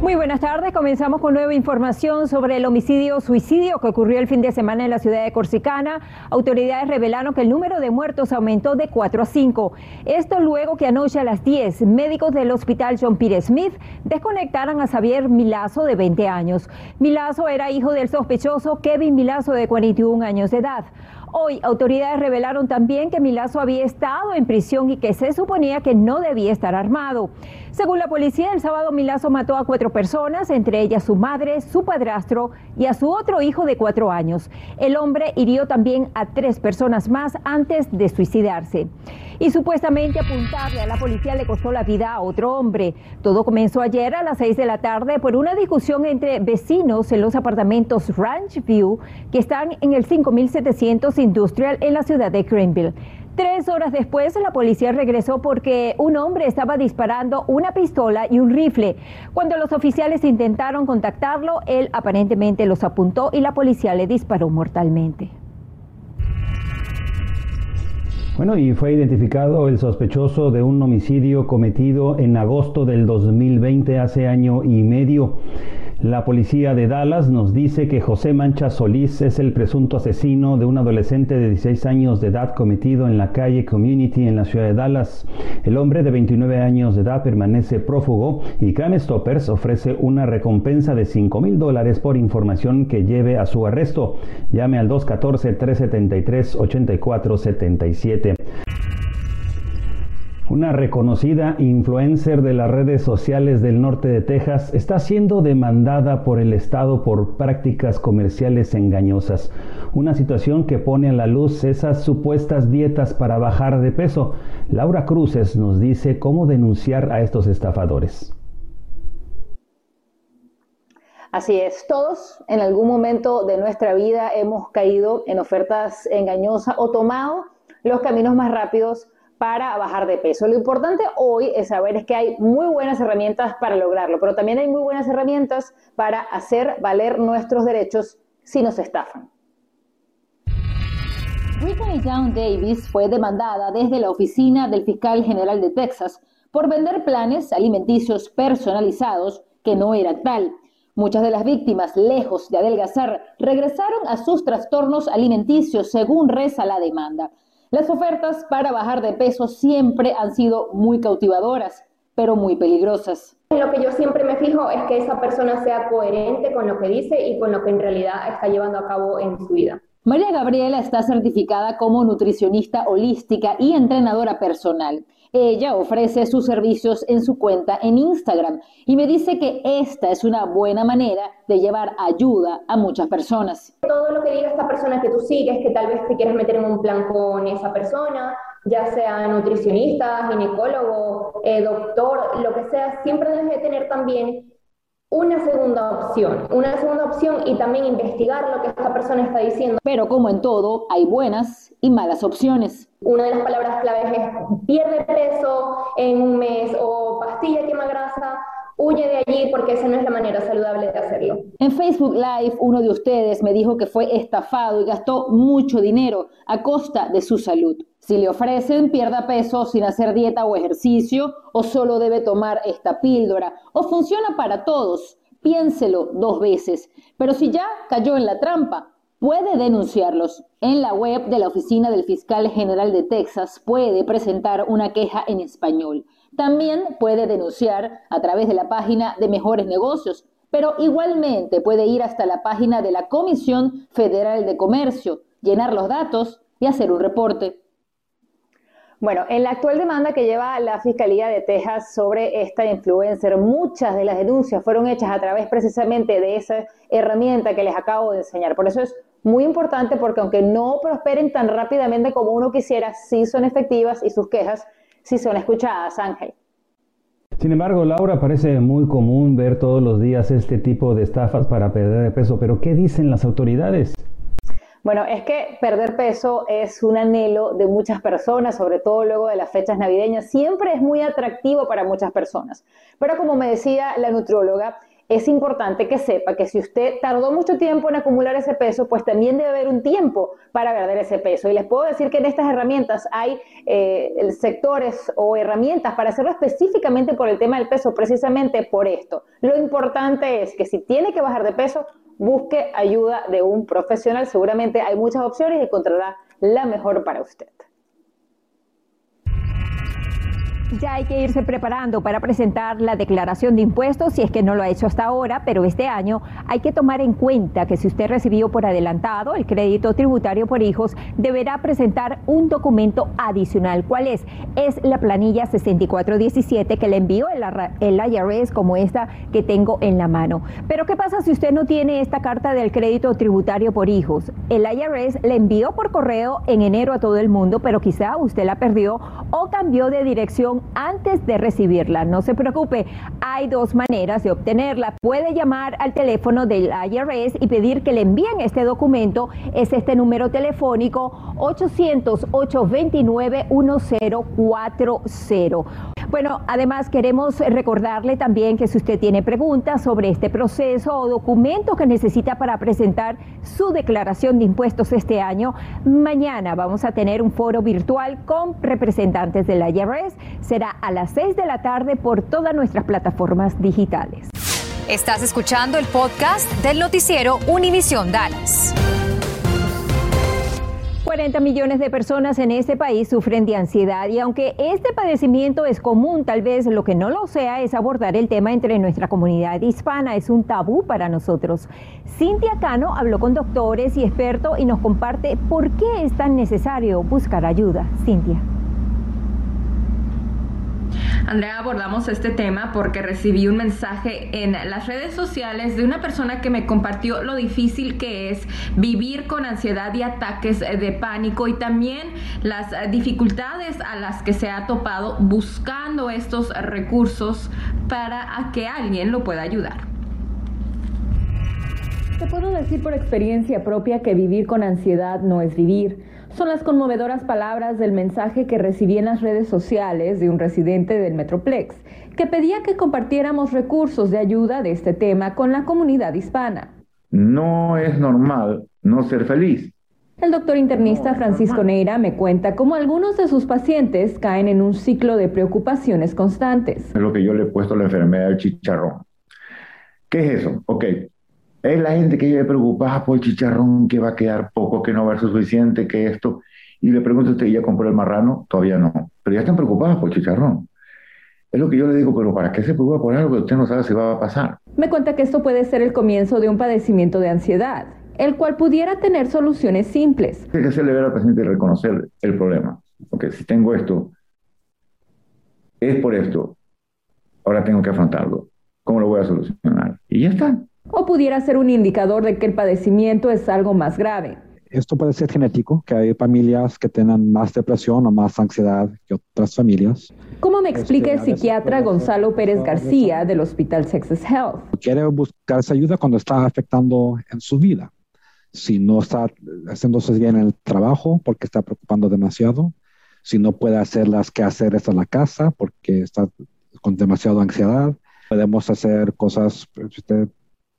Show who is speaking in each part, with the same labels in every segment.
Speaker 1: Muy buenas tardes. Comenzamos con nueva información sobre el homicidio-suicidio que ocurrió el fin de semana en la ciudad de Corsicana. Autoridades revelaron que el número de muertos aumentó de 4 a 5. Esto luego que anoche a las 10 médicos del hospital John Peter Smith desconectaran a Xavier Milazo de 20 años. Milazo era hijo del sospechoso Kevin Milazo de 41 años de edad. Hoy autoridades revelaron también que Milazo había estado en prisión y que se suponía que no debía estar armado. Según la policía, el sábado Milazo mató a cuatro personas, entre ellas su madre, su padrastro y a su otro hijo de cuatro años. El hombre hirió también a tres personas más antes de suicidarse. Y supuestamente apuntarle a la policía le costó la vida a otro hombre. Todo comenzó ayer a las seis de la tarde por una discusión entre vecinos en los apartamentos Ranch View que están en el 5700 Industrial en la ciudad de Greenville. Tres horas después, la policía regresó porque un hombre estaba disparando una pistola y un rifle. Cuando los oficiales intentaron contactarlo, él aparentemente los apuntó y la policía le disparó mortalmente.
Speaker 2: Bueno, y fue identificado el sospechoso de un homicidio cometido en agosto del 2020, hace año y medio. La policía de Dallas nos dice que José Mancha Solís es el presunto asesino de un adolescente de 16 años de edad cometido en la calle Community en la ciudad de Dallas. El hombre de 29 años de edad permanece prófugo y Crime Stoppers ofrece una recompensa de 5 mil dólares por información que lleve a su arresto. Llame al 214-373-8477. Una reconocida influencer de las redes sociales del norte de Texas está siendo demandada por el Estado por prácticas comerciales engañosas, una situación que pone a la luz esas supuestas dietas para bajar de peso. Laura Cruces nos dice cómo denunciar a estos estafadores.
Speaker 3: Así es, todos en algún momento de nuestra vida hemos caído en ofertas engañosas o tomado los caminos más rápidos para bajar de peso. Lo importante hoy es saber que hay muy buenas herramientas para lograrlo, pero también hay muy buenas herramientas para hacer valer nuestros derechos si nos estafan. Brittany Young Davis fue demandada desde la oficina del fiscal general de Texas por vender planes alimenticios personalizados que no eran tal. Muchas de las víctimas, lejos de adelgazar, regresaron a sus trastornos alimenticios según reza la demanda. Las ofertas para bajar de peso siempre han sido muy cautivadoras, pero muy peligrosas.
Speaker 4: Lo que yo siempre me fijo es que esa persona sea coherente con lo que dice y con lo que en realidad está llevando a cabo en su vida.
Speaker 3: María Gabriela está certificada como nutricionista holística y entrenadora personal. Ella ofrece sus servicios en su cuenta en Instagram y me dice que esta es una buena manera de llevar ayuda a muchas personas.
Speaker 4: Todo lo que diga esta persona que tú sigues, que tal vez te quieres meter en un plan con esa persona, ya sea nutricionista, ginecólogo, eh, doctor, lo que sea, siempre debes de tener también una segunda opción, una segunda opción y también investigar lo que esta persona está diciendo.
Speaker 3: Pero como en todo, hay buenas y malas opciones.
Speaker 4: Una de las palabras claves es pierde peso en un mes o pastilla quema grasa. Huye de allí porque esa no es la manera saludable de hacerlo.
Speaker 3: En Facebook Live, uno de ustedes me dijo que fue estafado y gastó mucho dinero a costa de su salud. Si le ofrecen pierda peso sin hacer dieta o ejercicio, o solo debe tomar esta píldora, o funciona para todos, piénselo dos veces. Pero si ya cayó en la trampa, puede denunciarlos. En la web de la Oficina del Fiscal General de Texas puede presentar una queja en español. También puede denunciar a través de la página de Mejores Negocios, pero igualmente puede ir hasta la página de la Comisión Federal de Comercio, llenar los datos y hacer un reporte. Bueno, en la actual demanda que lleva la Fiscalía de Texas sobre esta influencer, muchas de las denuncias fueron hechas a través precisamente de esa herramienta que les acabo de enseñar. Por eso es muy importante porque aunque no prosperen tan rápidamente como uno quisiera, sí son efectivas y sus quejas sí son escuchadas, Ángel.
Speaker 2: Sin embargo, Laura, parece muy común ver todos los días este tipo de estafas para perder de peso, pero ¿qué dicen las autoridades?
Speaker 3: Bueno, es que perder peso es un anhelo de muchas personas, sobre todo luego de las fechas navideñas. Siempre es muy atractivo para muchas personas. Pero como me decía la nutrióloga, es importante que sepa que si usted tardó mucho tiempo en acumular ese peso, pues también debe haber un tiempo para perder ese peso. Y les puedo decir que en estas herramientas hay eh, sectores o herramientas para hacerlo específicamente por el tema del peso, precisamente por esto. Lo importante es que si tiene que bajar de peso, busque ayuda de un profesional. Seguramente hay muchas opciones y encontrará la mejor para usted.
Speaker 1: Ya hay que irse preparando para presentar la declaración de impuestos si es que no lo ha hecho hasta ahora, pero este año hay que tomar en cuenta que si usted recibió por adelantado el crédito tributario por hijos, deberá presentar un documento adicional. ¿Cuál es? Es la planilla 6417 que le envió el, IRS como esta que tengo en la mano. Pero ¿qué pasa si usted no tiene esta carta del crédito tributario por hijos? El IRS le envió por correo en enero a todo el mundo, pero quizá usted la perdió o cambió de dirección antes de recibirla. No se preocupe, hay dos maneras de obtenerla. Puede llamar al teléfono del IRS y pedir que le envíen este documento. Es este número telefónico 800-829-1040. Bueno, además queremos recordarle también que si usted tiene preguntas sobre este proceso o documentos que necesita para presentar su declaración de impuestos este año, mañana vamos a tener un foro virtual con representantes de la IRS. Será a las 6 de la tarde por todas nuestras plataformas digitales.
Speaker 5: Estás escuchando el podcast del noticiero Univisión Dallas.
Speaker 1: 40 millones de personas en este país sufren de ansiedad y aunque este padecimiento es común, tal vez lo que no lo sea es abordar el tema entre nuestra comunidad hispana. Es un tabú para nosotros. Cintia Cano habló con doctores y expertos y nos comparte por qué es tan necesario buscar ayuda. Cintia.
Speaker 6: Andrea, abordamos este tema porque recibí un mensaje en las redes sociales de una persona que me compartió lo difícil que es vivir con ansiedad y ataques de pánico y también las dificultades a las que se ha topado buscando estos recursos para que alguien lo pueda ayudar.
Speaker 7: Te puedo decir por experiencia propia que vivir con ansiedad no es vivir. Son las conmovedoras palabras del mensaje que recibí en las redes sociales de un residente del Metroplex, que pedía que compartiéramos recursos de ayuda de este tema con la comunidad hispana.
Speaker 8: No es normal no ser feliz.
Speaker 7: El doctor internista Francisco Neira me cuenta cómo algunos de sus pacientes caen en un ciclo de preocupaciones constantes.
Speaker 8: Es lo que yo le he puesto a la enfermedad del chicharrón. ¿Qué es eso? Ok, es la gente que vive preocupada por el chicharrón, que va a quedar poco, que no va a ser suficiente, que esto. Y le pregunto a usted, ¿ya compró el marrano? Todavía no. Pero ya están preocupadas por el chicharrón. Es lo que yo le digo, pero ¿para qué se preocupa por algo que usted no sabe si va a pasar?
Speaker 7: Me cuenta que esto puede ser el comienzo de un padecimiento de ansiedad, el cual pudiera tener soluciones simples.
Speaker 8: Hay que hacerle ver al paciente y reconocer el problema. Porque si tengo esto, es por esto, ahora tengo que afrontarlo. ¿Cómo lo voy a solucionar? Y ya está
Speaker 7: o pudiera ser un indicador de que el padecimiento es algo más grave.
Speaker 9: Esto puede ser genético, que hay familias que tengan más depresión o más ansiedad que otras familias.
Speaker 7: ¿Cómo me explica el psiquiatra Gonzalo Pérez García del Hospital Texas Health?
Speaker 9: Quiere buscarse ayuda cuando está afectando en su vida. Si no está haciéndose bien en el trabajo porque está preocupando demasiado, si no puede hacer las quehaceres en la casa porque está con demasiada ansiedad, podemos hacer cosas, usted eh,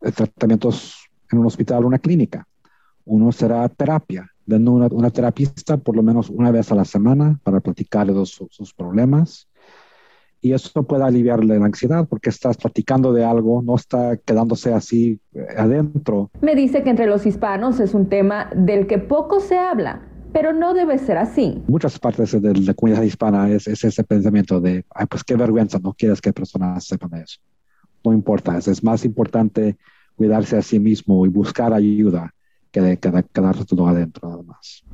Speaker 9: tratamientos en un hospital una clínica. Uno será terapia, dando una, una, terapista por lo menos una vez a la semana para platicarle de sus problemas. Y eso puede aliviarle la ansiedad porque estás platicando de algo, no está quedándose así eh, adentro.
Speaker 7: Me dice que entre los hispanos es un tema del que poco se habla, pero no debe ser así.
Speaker 9: Muchas partes de la comunidad hispana es, es ese pensamiento de, ay, pues qué vergüenza, no quieres que personas sepan de eso no es, más importante cuidarse a sí mismo y buscar ayuda que, quedarse todo adentro nada más.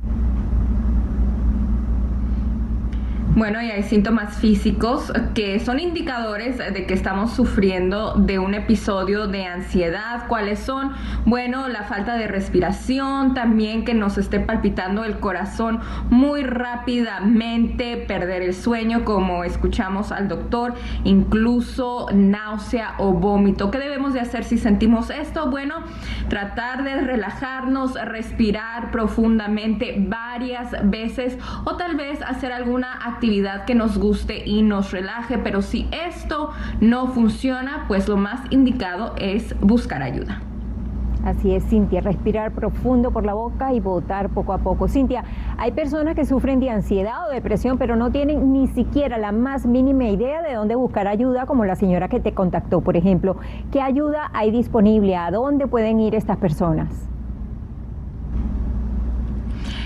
Speaker 6: Bueno, y hay síntomas físicos que son indicadores de que estamos sufriendo de un episodio de ansiedad. ¿Cuáles son? Bueno, la falta de respiración, también que nos esté palpitando el corazón muy rápidamente, perder el sueño, como escuchamos al doctor, incluso náusea o vómito. ¿Qué debemos de hacer si sentimos esto? Bueno, tratar de relajarnos, respirar profundamente varias veces o tal vez hacer alguna actividad que nos guste y nos relaje, pero si esto no funciona, pues lo más indicado es buscar ayuda.
Speaker 1: Así es, Cintia, respirar profundo por la boca y votar poco a poco. Cintia, hay personas que sufren de ansiedad o depresión, pero no tienen ni siquiera la más mínima idea de dónde buscar ayuda, como la señora que te contactó, por ejemplo. ¿Qué ayuda hay disponible? ¿A dónde pueden ir estas personas?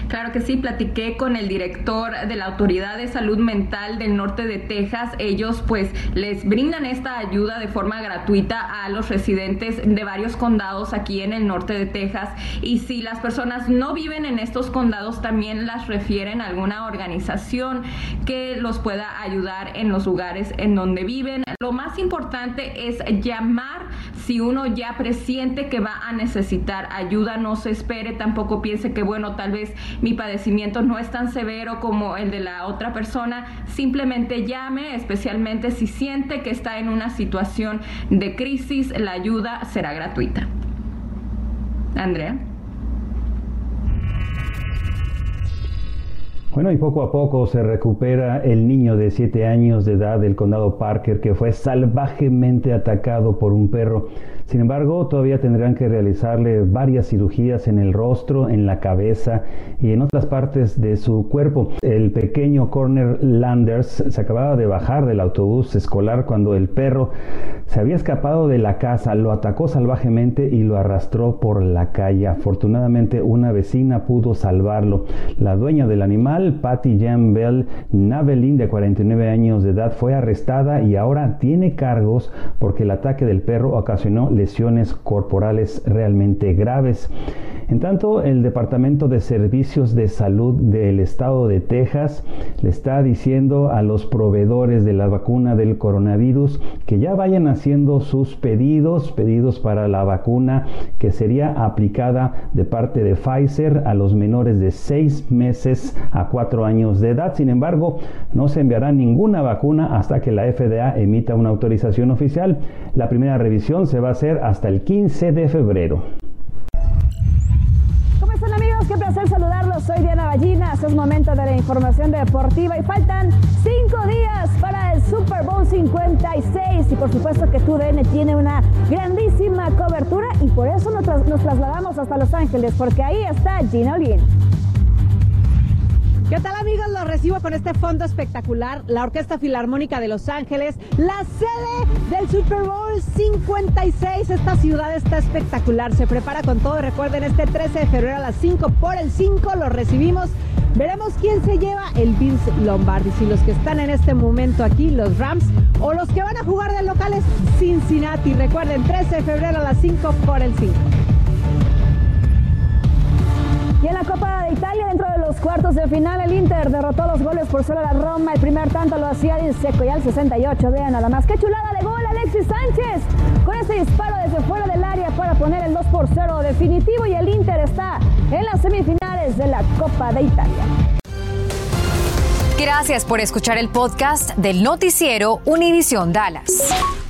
Speaker 6: Claro que sí, platiqué con el director de la Autoridad de Salud Mental del Norte de Texas. Ellos pues les brindan esta ayuda de forma gratuita a los residentes de varios condados aquí en el norte de Texas. Y si las personas no viven en estos condados, también las refieren a alguna organización que los pueda ayudar en los lugares en donde viven. Lo más importante es llamar si uno ya presiente que va a necesitar ayuda. No se espere, tampoco piense que bueno, tal vez mi padecimiento no es tan severo como el de la otra persona, simplemente llame, especialmente si siente que está en una situación de crisis, la ayuda será gratuita. Andrea.
Speaker 2: Bueno, y poco a poco se recupera el niño de 7 años de edad del condado Parker que fue salvajemente atacado por un perro. Sin embargo, todavía tendrán que realizarle varias cirugías en el rostro, en la cabeza y en otras partes de su cuerpo. El pequeño Corner Landers se acababa de bajar del autobús escolar cuando el perro se había escapado de la casa, lo atacó salvajemente y lo arrastró por la calle. Afortunadamente, una vecina pudo salvarlo. La dueña del animal, Patty Jan Bell Navelin, de 49 años de edad, fue arrestada y ahora tiene cargos porque el ataque del perro ocasionó lesiones corporales realmente graves. En tanto, el Departamento de Servicios de Salud del Estado de Texas le está diciendo a los proveedores de la vacuna del coronavirus que ya vayan haciendo sus pedidos, pedidos para la vacuna que sería aplicada de parte de Pfizer a los menores de 6 meses a 4 años de edad. Sin embargo, no se enviará ninguna vacuna hasta que la FDA emita una autorización oficial. La primera revisión se va a hacer hasta el 15 de febrero.
Speaker 10: ¿Cómo están amigos? Qué placer saludarlos. Soy Diana Ballinas. Es momento de la información deportiva y faltan cinco días para el Super Bowl 56. Y por supuesto que TUDN tiene una grandísima cobertura y por eso nos, trasladamos hasta Los Ángeles porque ahí está Gina Olin.
Speaker 11: ¿Qué tal amigos? Los recibo con este fondo espectacular, la Orquesta Filarmónica de Los Ángeles, la sede del Super Bowl 56. Esta ciudad está espectacular, se prepara con todo. Recuerden, este 13 de febrero a las 5 por el 5 lo recibimos. Veremos quién se lleva el Vince Lombardi, si los que están en este momento aquí, los Rams, o los que van a jugar de locales Cincinnati. Recuerden, 13 de febrero a las 5 por el 5.
Speaker 10: En la Copa de Italia, dentro de los cuartos de final, el Inter derrotó dos goles por solo la Roma. El primer tanto lo hacía Seco y al 68. Vean nada más. ¡Qué chulada de gol Alexis Sánchez! Con este disparo desde fuera del área para poner el 2 por 0 definitivo. Y el Inter está en las semifinales de la Copa de Italia.
Speaker 5: Gracias por escuchar el podcast del noticiero Univisión Dallas.